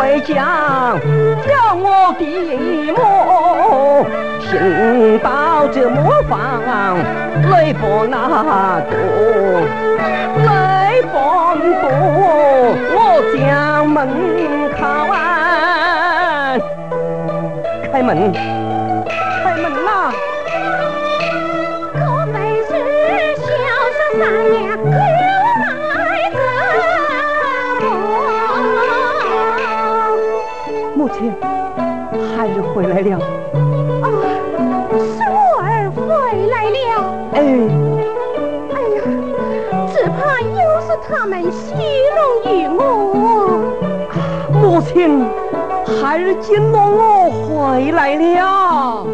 回家叫我的母，听到这磨坊泪奔那多，泪奔多，我将门开完，开门。母亲，孩儿回来了。啊，孙儿回来了。哎，哎呀，只怕又是他们戏弄于我。母亲，孩儿见到我回来了。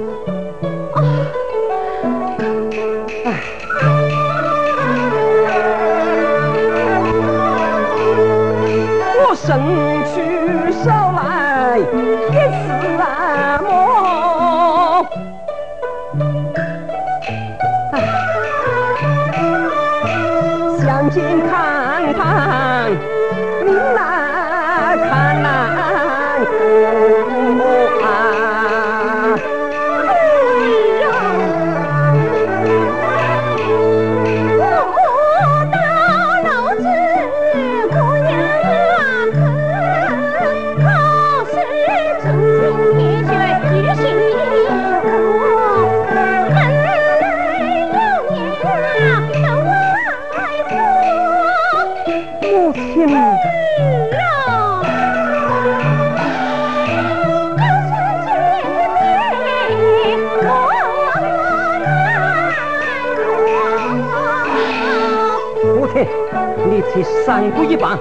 一棒，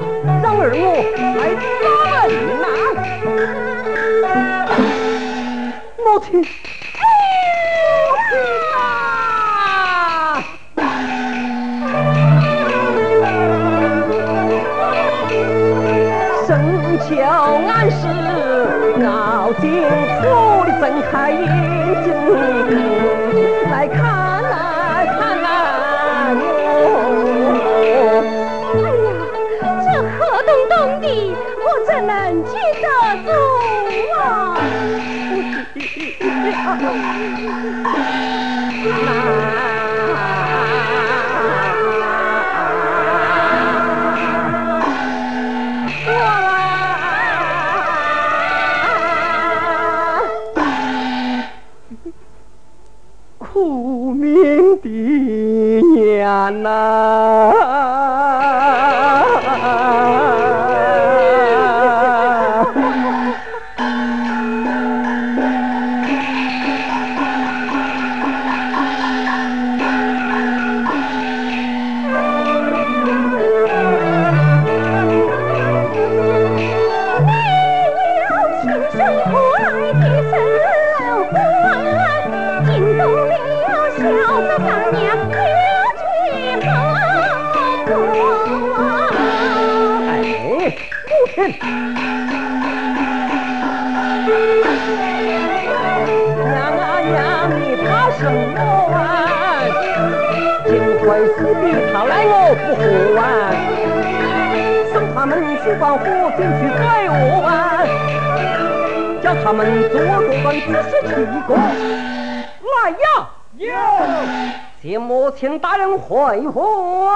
苦请大人回话。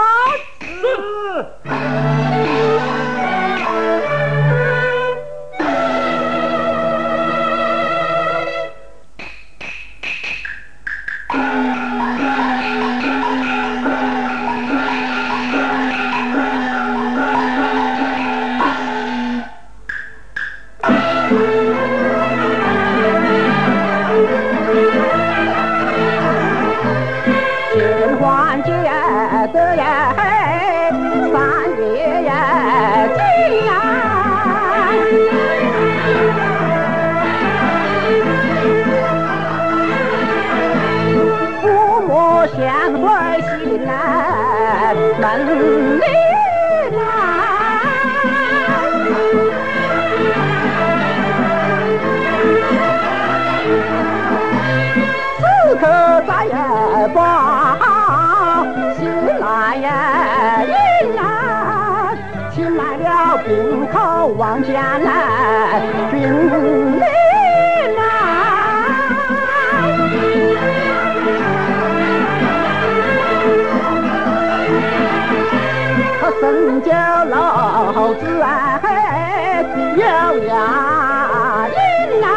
怎叫老子哎，有牙音啊，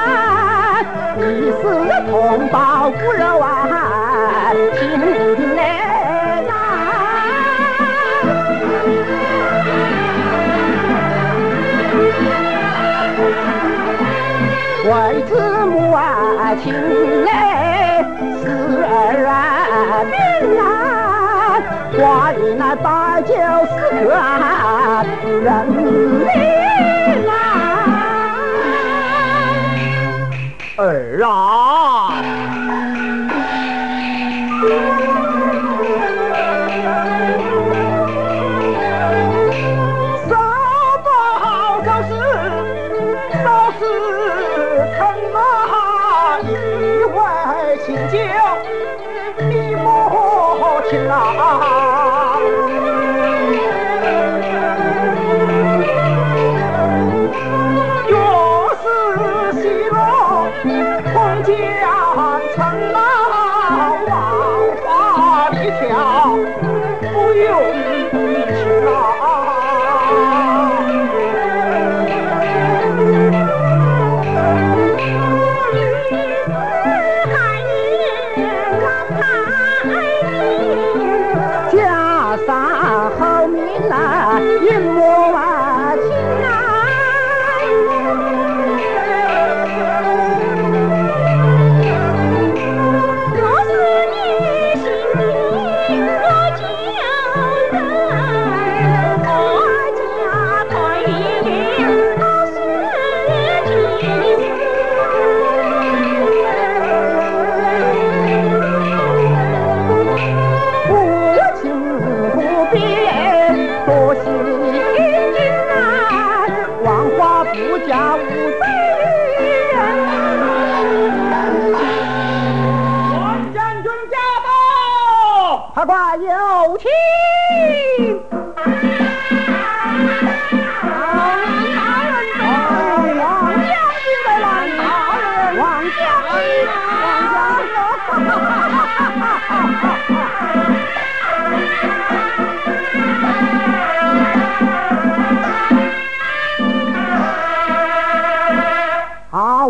你是同胞骨肉啊，Ah, ah, ah, ah,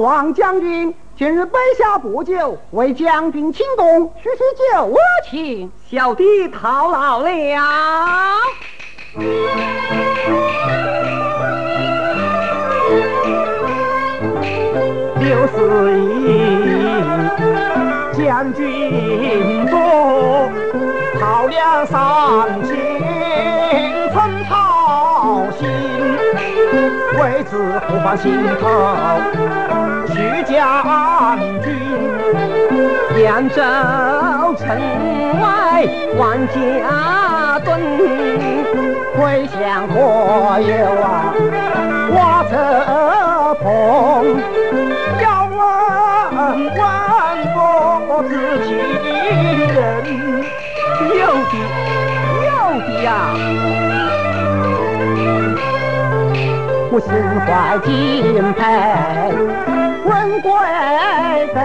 王将军，今日杯下不久，为将军请功，叙叙旧我情。小弟讨劳了。六十一，将军多，操两三千，为子不放心头。徐将军，扬州城外万家墩，回乡过有啊瓦车棚，要问问我自己人，有的有的呀。我心怀敬佩，问贵人，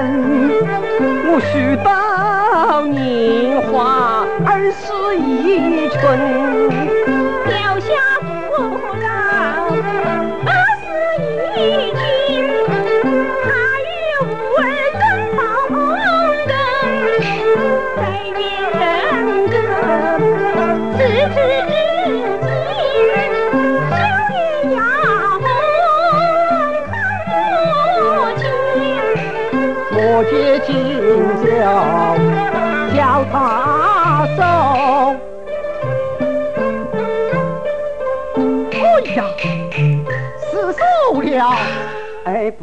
我许到年华二十一春，掉下不老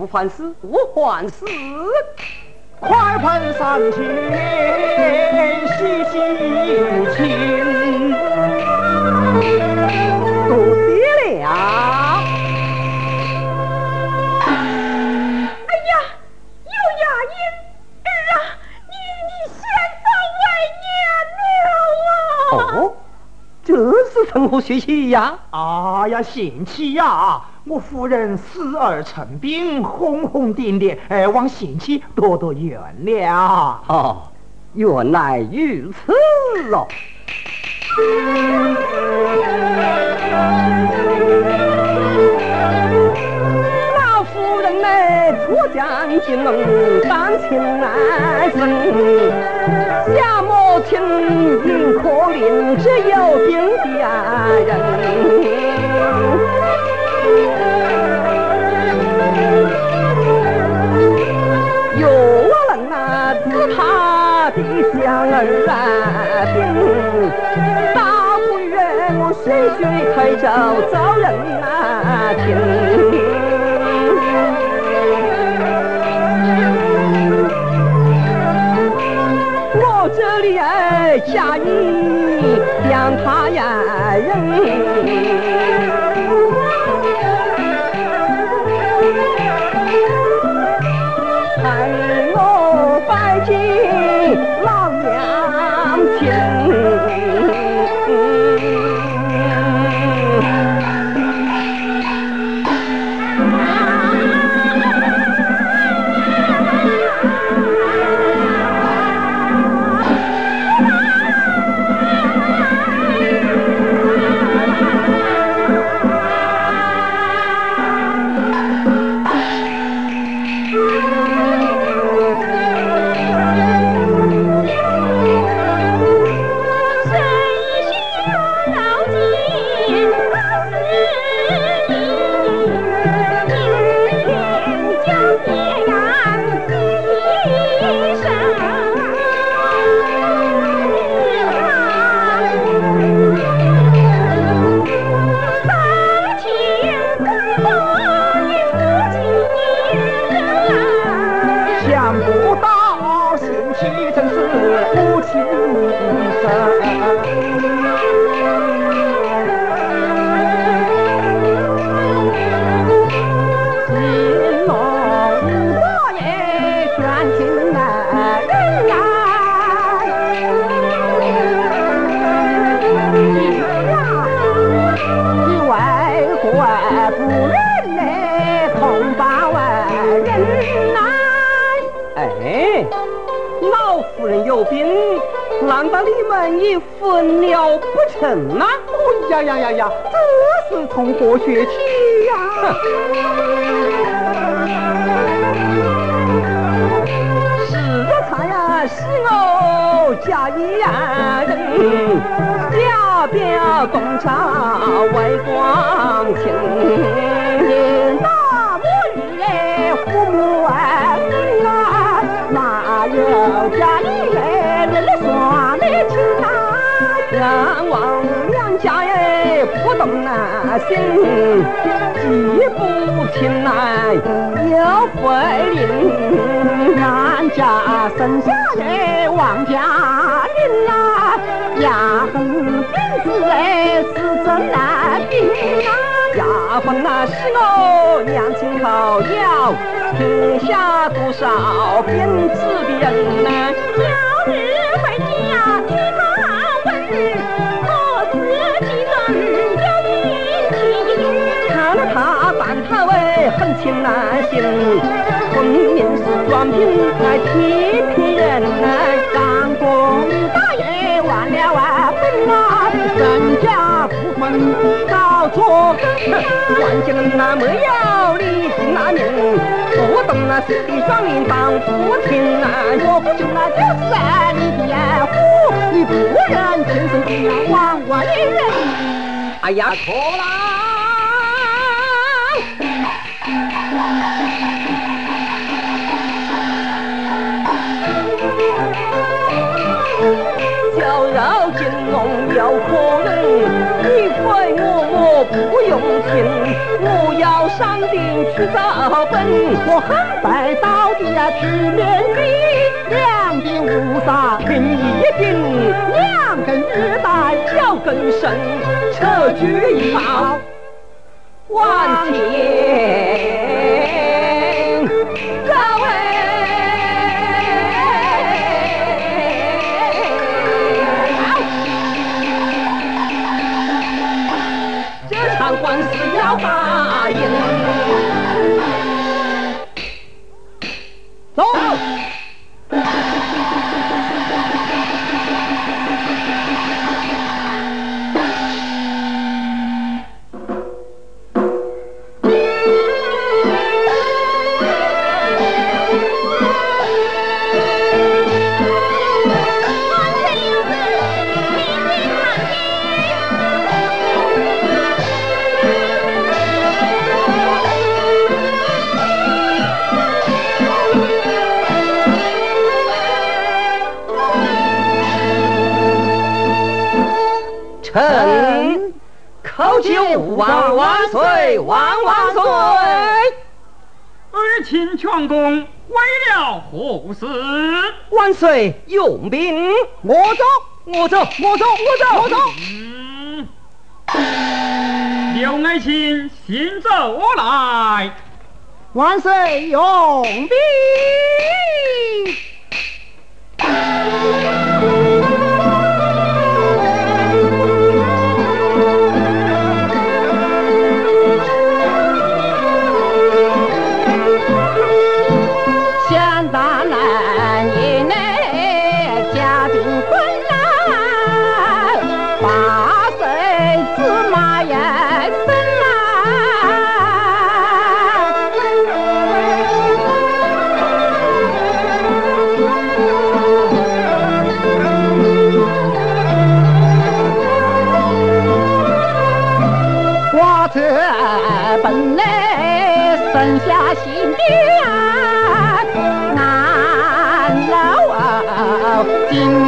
不还事，不还事，快盆上前洗洗清，多谢了。哎呀，有牙音儿啊，你你先走为娘了啊！哦，这是从何学起呀？哎呀呀，贤妻呀！我夫人死而成病，轰轰烈烈，哎，望贤妻多多原谅。哦，原来如此喽。老夫人呢，出将进门，当亲来生。下母亲因可怜，只有病家人。随开走找人啊听。我这里哎，假意将他呀人。学去呀、是茶呀，是我家一人，家表东厂外光景。心记不清来又不灵，俺家生下的王家林啊，牙痕鼻子哎是真难病啊，牙缝那是我娘亲口要，天下多少编织的人呐，要日回家替他他为横情难行，分明是专凭来欺骗人。张公大爷忘了万本啊，身家不分搞错根。万金那没有你那命，不懂那是的双命当不听啊！我不就那就是你的虎，你不认亲生的亡外人。哎呀，错了。小肉金龙有可能，你非我我不用听，我要上顶去找本，我横摆到底呀去面壁，两鬓乌纱凭一顶，两根玉带脚更深，车举一报。万天高哎，这场官臣叩求万万岁，万万岁！儿请全功，为了护死。万岁用兵，我走，我走，我走，我走，我走。嗯，刘爱卿，行走来。万岁用兵。in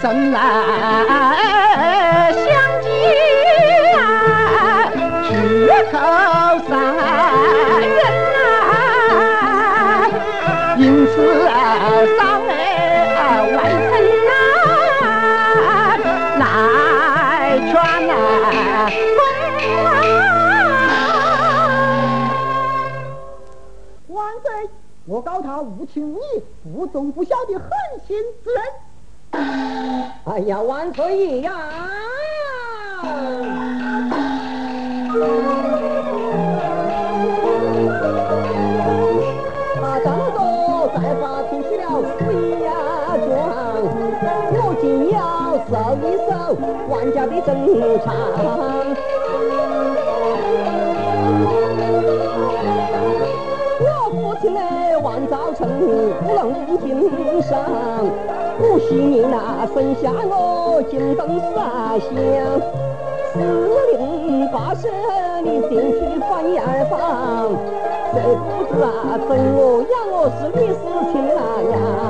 生来相见，绝口三人，因此伤害外甥啊。来劝啊，不啊，枉费我告他无情无义，不忠不孝的狠心之人。哎呀，万岁呀！他张都在发听起了府衙状，我今要搜一搜万家的正常。我父亲呢，万早成不能听声。不喜你那生下我金灯洒香，四邻八舍你进去翻洋房，谁不知啊，生我养我是你是亲哪样？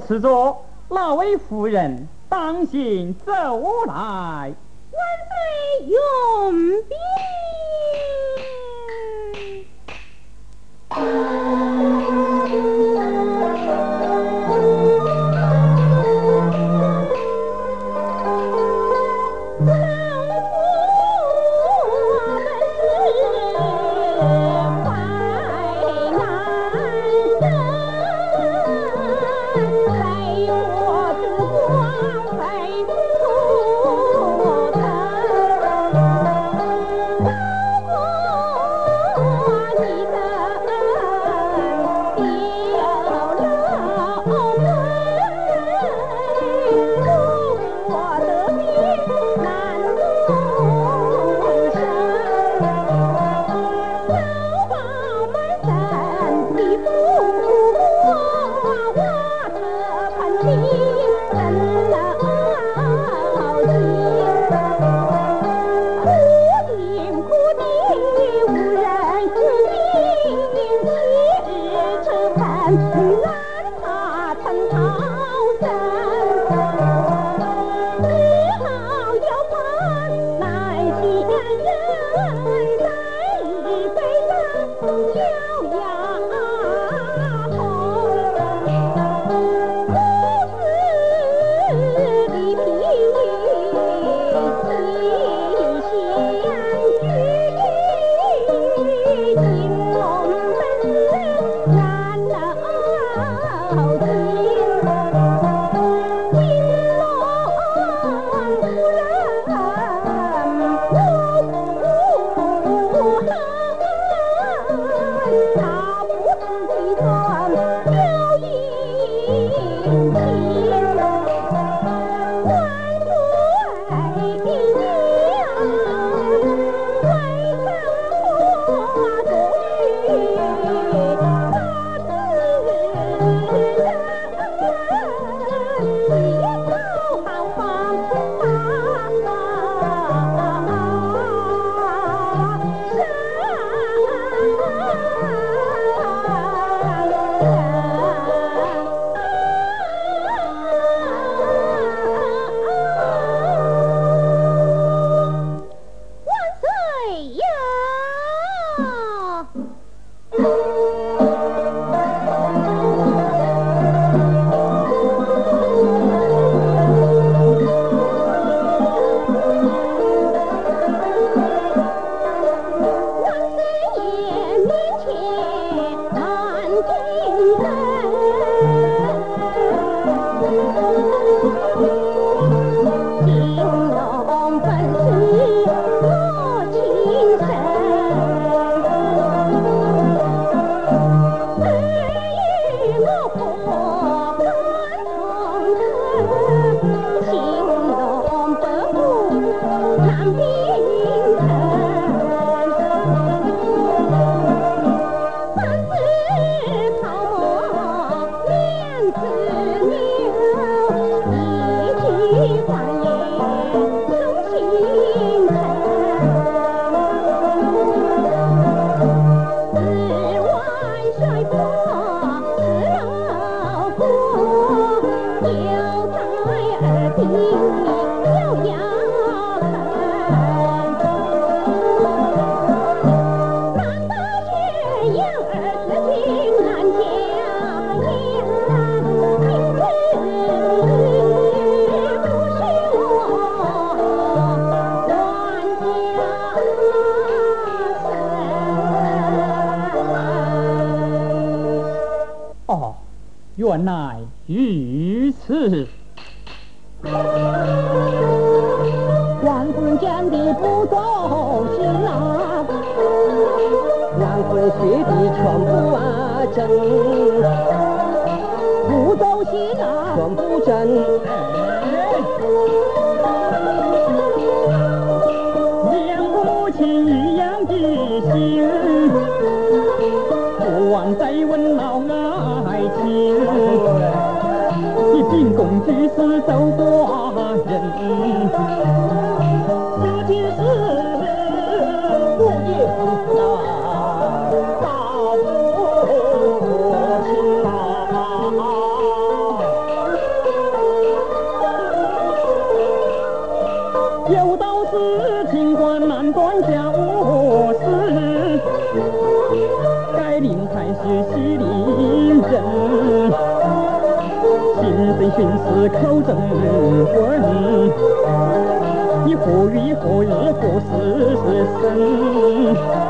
此座那位夫人当心走来。万岁永原来如此，王夫人的不走心啊，王夫人的全部啊真，不走心啊，全部真。口中问，你何月何日何时是生？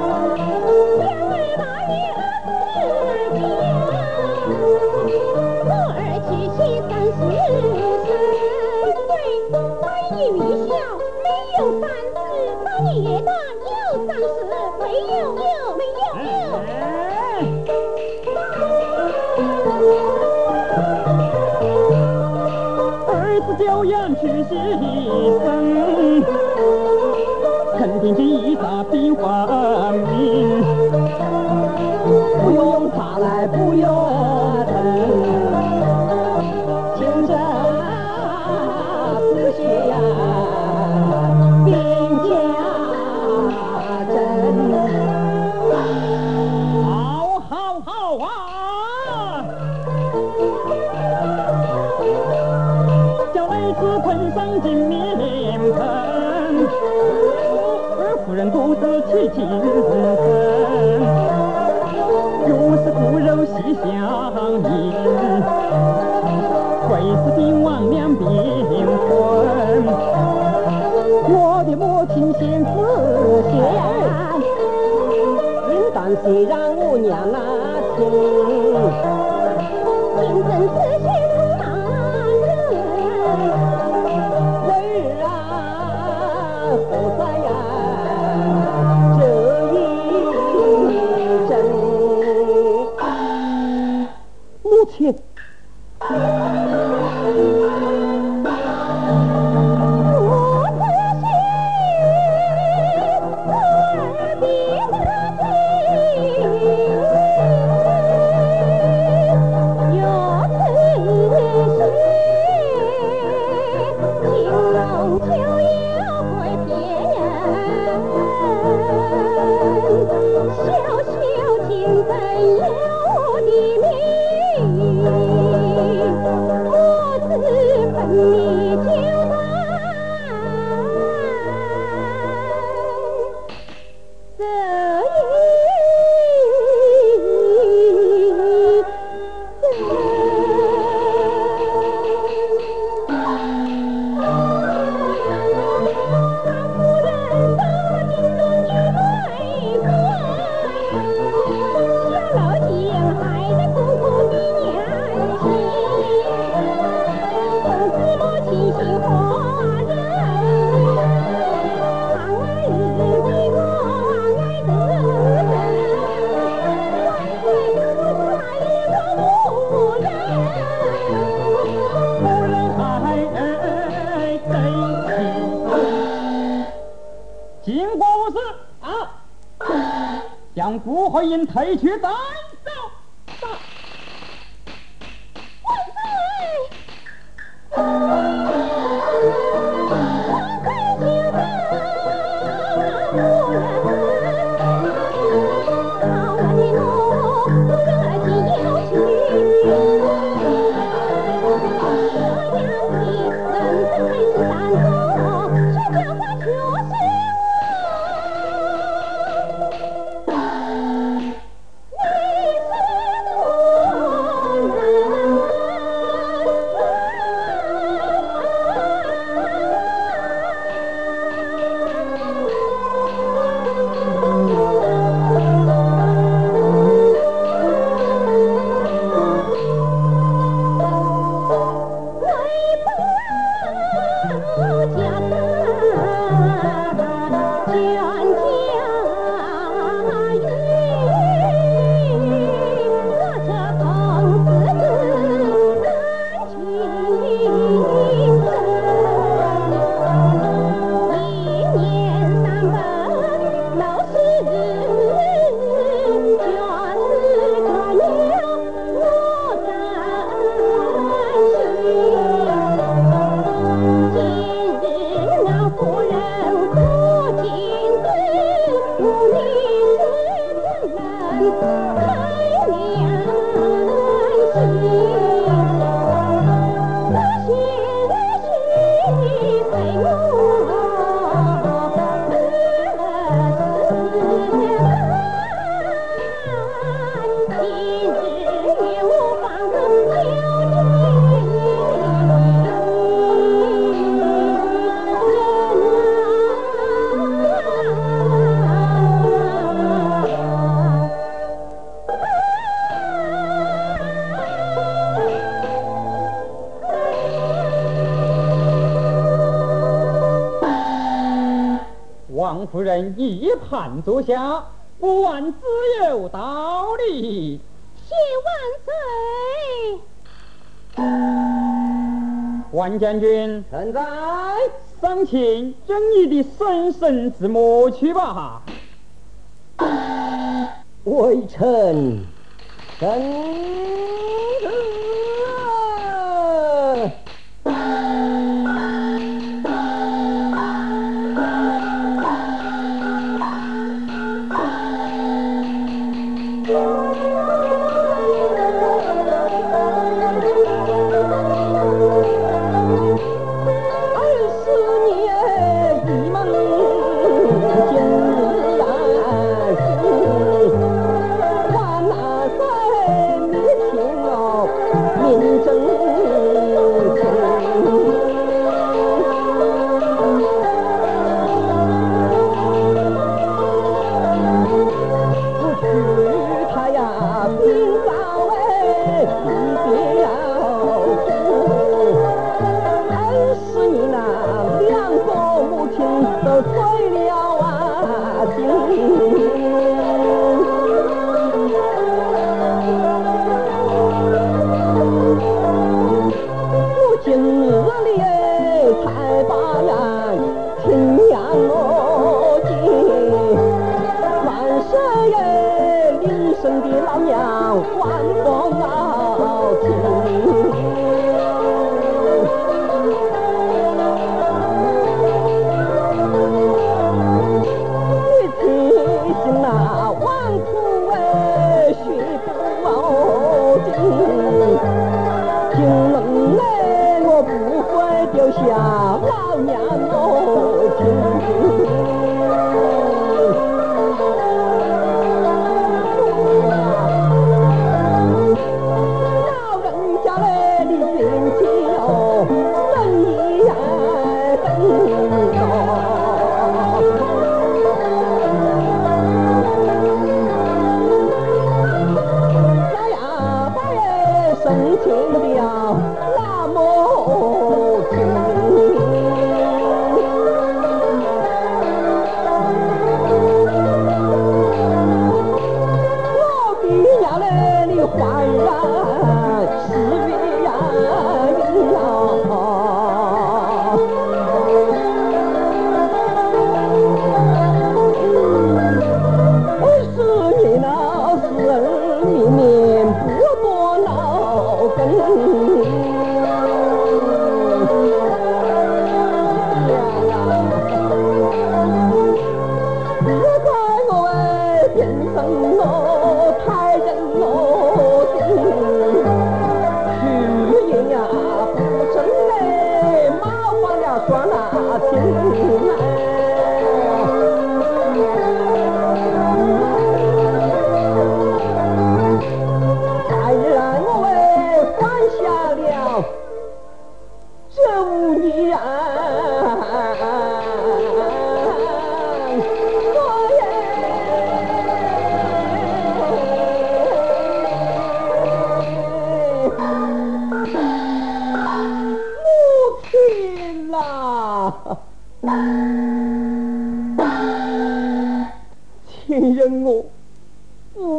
la cô here, 王夫人一盘坐下，不玩自有道理。谢万岁。万将军。臣在。上前，将你的婶婶子母去吧。微臣，臣。我爱你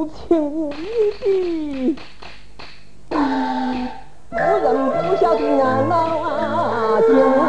情无依稀，人不晓得俺老啊精。